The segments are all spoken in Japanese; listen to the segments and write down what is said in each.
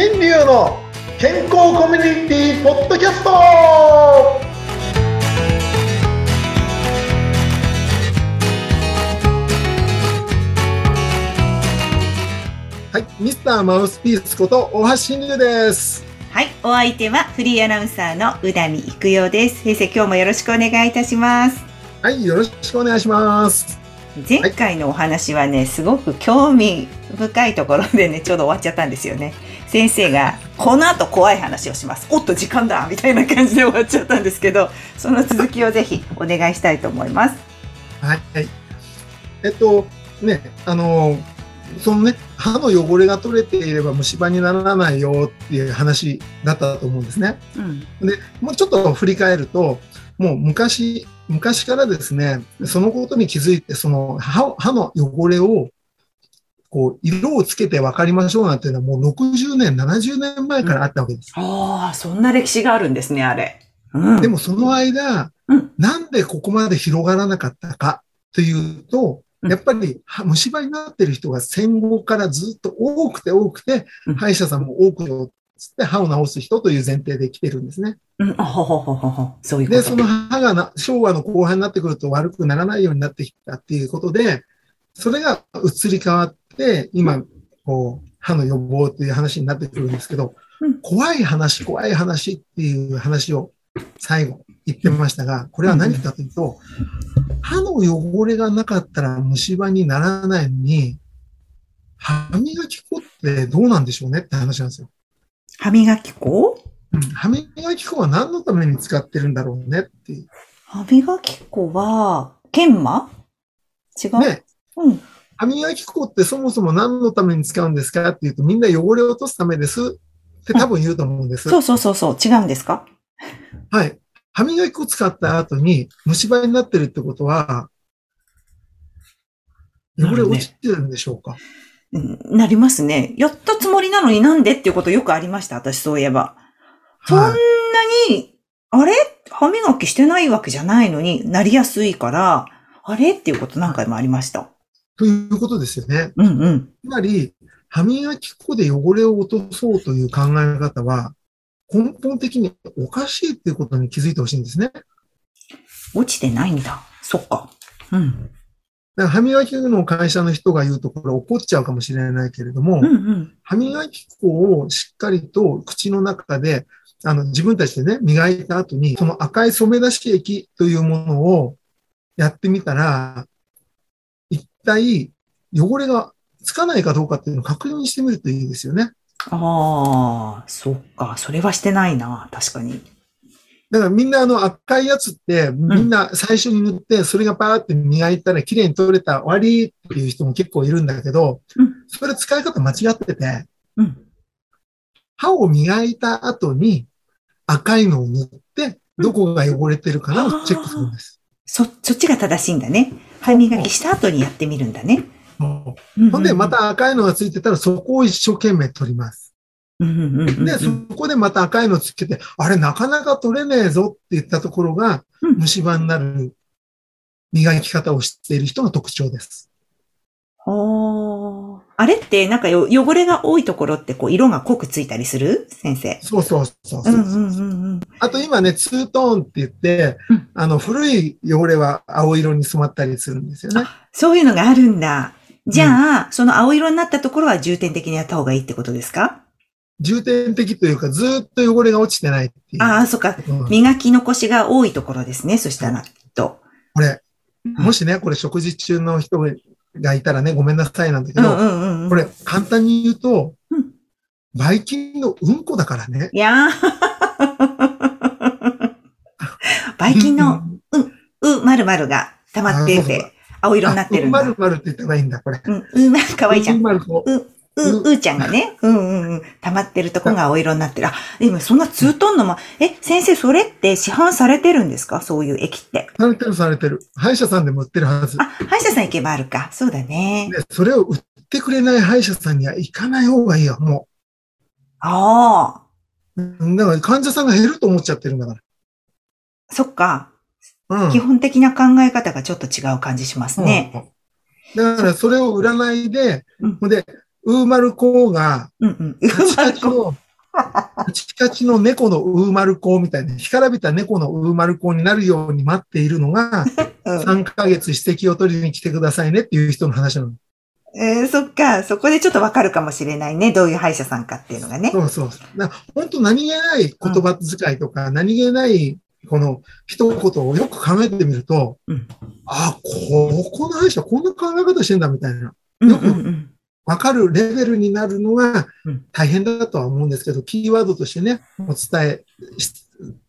新流の健康コミュニティポッドキャストはい、ミスターマウスピースこと大橋新流です。はい、お相手はフリーアナウンサーの宇田美育代です。先生、今日もよろしくお願いいたします。はい、よろしくお願いします。前回のお話はね、すごく興味深いところでね、ちょうど終わっちゃったんですよね。先生が、この後怖い話をします。おっと、時間だみたいな感じで終わっちゃったんですけど、その続きをぜひお願いしたいと思います。はい。えっと、ね、あの、そのね、歯の汚れが取れていれば虫歯にならないよっていう話だったと思うんですね。うん。で、もうちょっと振り返ると、もう昔、昔からですね、そのことに気づいて、その歯歯の汚れを、こう、色をつけて分かりましょうなんていうのはもう60年、70年前からあったわけです。ああ、そんな歴史があるんですね、あれ。うん。でもその間、うんなんでここまで広がらなかったかというと、うんやっぱりは虫歯になってる人が戦後からずっと多くて多くてうん、歯医者さんも多くよつって歯を治す人という前提で来てるんですね。うん、あほほほほほ。そういうこで、と。その歯がな昭和の後半になってくると悪くならないようになってきたっていうことで、それが移り変わって、今、こう、歯の予防っていう話になってくるんですけどうん、怖い話、怖い話っていう話を最後言ってましたが、これは何かというと、歯の汚れがなかったら虫歯にならないのに、歯磨き粉ってどうなんでしょうね？って話なんですよ。歯磨き粉？うん。歯磨き粉は何のために使ってるんだろうね？っていう。歯磨き粉は、研磨？違う、ね、うん。歯磨き粉ってそもそも何のために使うんですかって言うとみんな汚れを落とすためですって多分言うと思うんです。そうそうそうそう、違うんですか？はい。歯磨き粉を使った後に虫歯になってるってことは、汚れ落ちてるんでしょうか、うんなりますね。やったつもりなのになんでっていうことよくありました、私そういえば。そんなはい。に、あれ？歯磨きしてないわけじゃないのになりやすいから、あれ？っていうこと何回もありました。ということですよね。うんうん。つまり、歯磨き粉で汚れを落とそうという考え方は、根本的におかしいっていうことに気づいてほしいんですね。落ちてないんだ。そっか。うん。だから歯磨き粉の会社の人が言うとこれ怒っちゃうかもしれないけれども、うんうん。歯磨き粉をしっかりと口の中で、あの、自分たちでね、磨いた後に、その赤い染め出し液というものをやってみたら、一体汚れがつかないかどうかっていうのを確認してみるといいですよね。ああ、そっか。それはしてないな。確かに。だからみんなあの赤いやつって、みんな最初に塗って、それがパーって磨いたら綺麗に取れた終わりっていう人も結構いるんだけどうん、それ使い方間違ってて、うん。歯を磨いた後に赤いのを塗って、どこが汚れてるかなをチェックするんです。そ、そっちが正しいんだね。歯磨きした後にやってみるんだね。ほうんで、ま、た赤いのがついてたら、そこを一生懸命取ります。で、そこでまた赤いのつけて、あれ、なかなか取れねえぞって言ったところが、うん虫歯になる磨き方を知っている人の特徴です。ほーあれってなんかよ汚れが多いところってこう色が濃くついたりする？先生。そうそうそうそうう。んうんうんうん。あと今ね、ツートーンって言って、うんあの、古い汚れは青色に染まったりするんですよね。そういうのがあるんだ。じゃあ、その青色になったところは重点的にやった方がいいってことですか？重点的というか、ずーっと汚れが落ちてないっていう。ああ、そっか。うん磨き残しが多いところですね。そしたら、きっと。これ、もしね、これ食事中の人がいたらね、ごめんなさいなんだけど、うんうんうんうん。これ、簡単に言うとうん、ばい菌のうんこだからね。いやー。ばい菌の、う、まるまるが溜まってて、青色になってるんだ。まるまるって言ったらいいんだ、これ。うん、うん、かわいいじゃん。まるこう、う、うーちゃんがね、うんうんうん、溜まってるとこが青色になってる。あ、でもそんなツートンのま、え、先生それって市販されてるんですか？そういう液って。されてるされてる。歯医者さんでも売ってるはず。あ、歯医者さん行けばあるか。そうだね。で、それを売ってくれない歯医者さんには行かない方がいいよ、もああ、う。うんだから患者さんが減ると思っちゃってるんだかそっか。ら。うん。基本的な考え方がちょっと違う感じしますね。うんだからそれを売らないで、うんで、ウーマルコーが、うんうん。カチカチの、カチカチの猫のウーマルコーみたいな、干からびた猫のウーマルコーになるように待っているのが、うん3ヶ月指摘を取りに来てくださいねっていう人の話なの。えーそっか。そこでちょっとわかるかもしれないね。どういう歯医者さんかっていうのがね。そうそう。だから本当何気ない言葉遣いとか、何気ないこの一言をよく考えてみると、うんあ、ここの歯医者こんな考え方してんだみたいな。うんよくうんうん。わかるレベルになるのがうん大変だとは思うんですけど、キーワードとしてね、お伝えし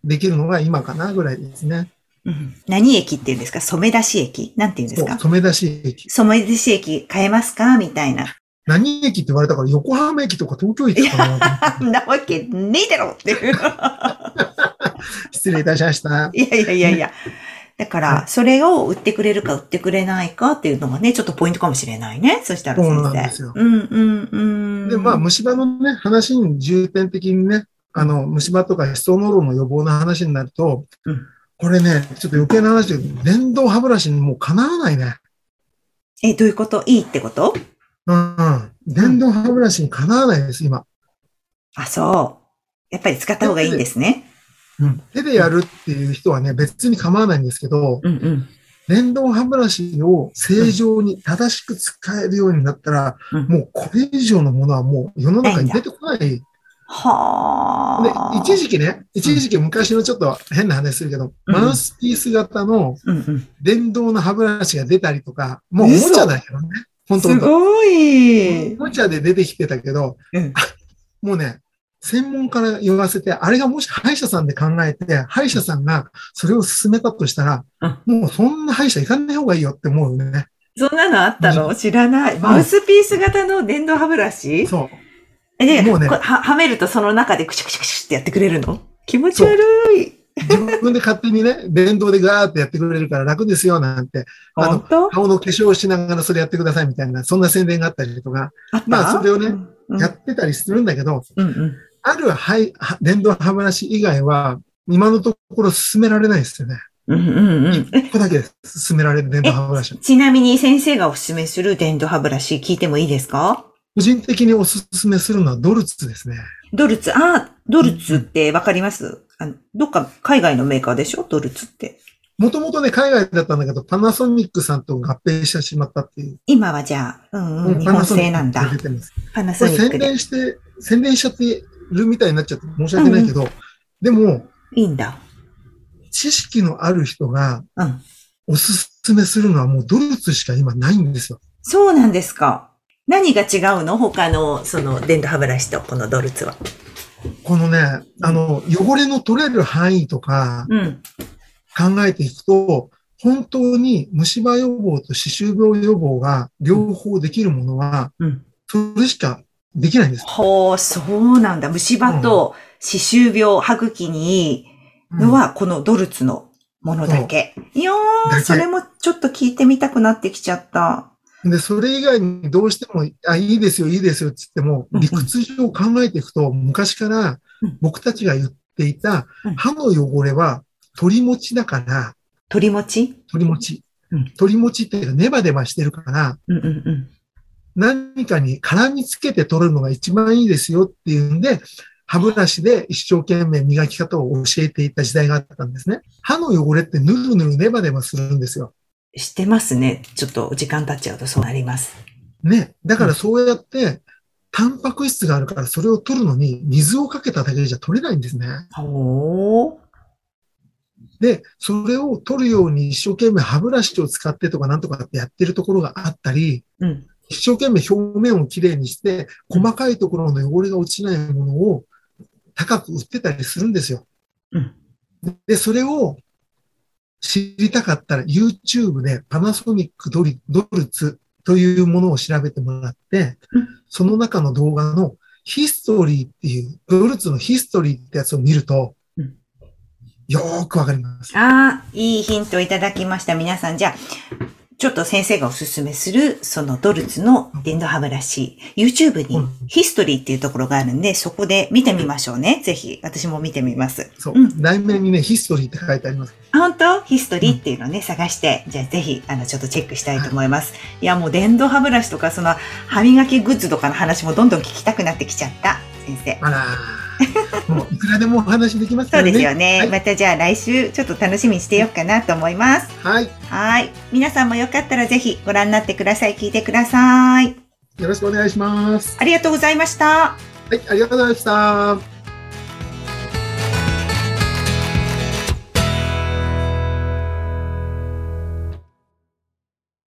できるのが今かなぐらいですね。うん何駅っていうんですか？染め出し駅？なんていうんですか？染め出し駅。染め出し駅変えますか？みたいな。何駅って言われたから横浜駅とか東京駅かな なわけねえだろっていう。失礼いたしました。いやいやいやいや。だから、それを売ってくれるか売ってくれないかっていうのがね、ちょっとポイントかもしれないね。そしたら先生。そうなんですようんうんうん。で、まあ、虫歯のね、話に重点的にね、あの、虫歯とかヒ素ノロの予防の話になると、うんこれね、ちょっと余計な話だけど、電動歯ブラシにもうかなわないね。え、どういうこと？いいってこと？うん、うん。電動歯ブラシにかなわないです、今。あ、そう。やっぱり使った方がいいんですね。うん。手でやるっていう人はね、別に構わないんですけど、うんうん。電動歯ブラシを正常に正しく使えるようになったら、うんもうこれ以上のものはもう世の中に出てこない。はであ。、一時期ね、一時期昔のちょっと変な話するけど、うんマウスピース型の。電動の歯ブラシが出たりとか、もうおもちゃだけどね。本当すごい。おもちゃで出てきてたけど、うんもうね、専門家から言わせて、あれがもし歯医者さんで考えて、歯医者さんがそれを進めたとしたら、もうそんな歯医者行かない方がいいよって思うよね。そんなのあったの？知らない。マウスピース型の電動歯ブラシ？そう。え、で、もうね。こは、はめるとその中でクシュクシュクシュってやってくれるの？気持ち悪い。自分で勝手にね、電動でガーってやってくれるから楽ですよなんて、あの顔の化粧をしながらそれやってくださいみたいな、そんな宣伝があったりとか、あまあそれをねうんうん。やってたりするんだけど、うんうん。ある電動歯ブラシ以外は、今のところ進められないですよね。うんうんうん。えここだけ。進められる電動歯ブラシ。ちなみに先生がおすすめする電動歯ブラシ聞いてもいいですか？個人的におすすめするのはドルツですね。ドルツ、あ、ドルツってわかります？あのどっか海外のメーカーでしょ？ドルツって。もともとね、海外だったんだけど、パナソニックさんと合併してしまったっていう。今はじゃあ、うんうん、日本製なんだ。パナソニックで。伝して、宣伝しちゃってるみたいになっちゃって申し訳ないけど、でも、いいんだ。知識のある人がうん。おすすめするのはもうドルツしか今ないんですよ。そうなんですか。何が違うの？他の、その、電動歯ブラシとこのドルツは。このね、あの、汚れの取れる範囲とかうん。考えていくと、本当に虫歯予防と歯周病予防が両方できるものは、うん。それしかできないんです。ほう、そうなんだ。虫歯と歯周病、歯茎にいいのは、このドルツのものだけ。いやー、それもちょっと聞いてみたくなってきちゃった。で、それ以外にどうしても、あ、いいですよ、いいですよって言っても、理屈上考えていくと、昔からうん僕たちが言っていたうん歯の汚れは鳥持ちだから、鳥持ち？鳥持ちうん。鳥持ちっていうかネバネバしてるから、うんうんうん。何かに絡みつけて取るのが一番いいですよっていうんで、歯ブラシで一生懸命磨き方を教えていた時代があったんですね。歯の汚れってぬるぬるネバネバするんですよ。知ってますね。ちょっと時間経っちゃうとそうなります。ね。だからそうやって、タンパク質があるからそれを取るのに水をかけただけじゃ取れないんですね。ほー。で、それを取るように一生懸命歯ブラシを使ってとかなんとかってやってるところがあったり、うん。一生懸命表面をきれいにして、細かいところの汚れが落ちないものを高く売ってたりするんですよ。うんで、それを知りたかったら YouTube でパナソニックドリドルツというものを調べてもらってうん、その中の動画のヒストリーっていう、ドルツのヒストリーってやつを見るとうん、よーくわかります。ああ、いいヒントいただきました。皆さん、じゃあ、ちょっと先生がおすすめする、そのドルツの電動歯ブラシ、YouTube にうんヒストリーっていうところがあるんで、そこで見てみましょうね。ぜひ、私も見てみます。そうう。ん題名にね、ヒストリーって書いてあります。あ本当？ヒストリーっていうのをね、探して、じゃあぜひ、あの、ちょっとチェックしたいと思います。いや、もう電動歯ブラシとか、その、歯磨きグッズとかの話もどんどん聞きたくなってきちゃった、先生。あらーもういくらでもお話できますかそうらね。ですよね。はいまたじゃあ来週、ちょっと楽しみにしてようかなと思います。はい。はい。皆さんもよかったらぜひご覧になってください。聞いてください。よろしくお願いします。ありがとうございました。はい、ありがとうございました。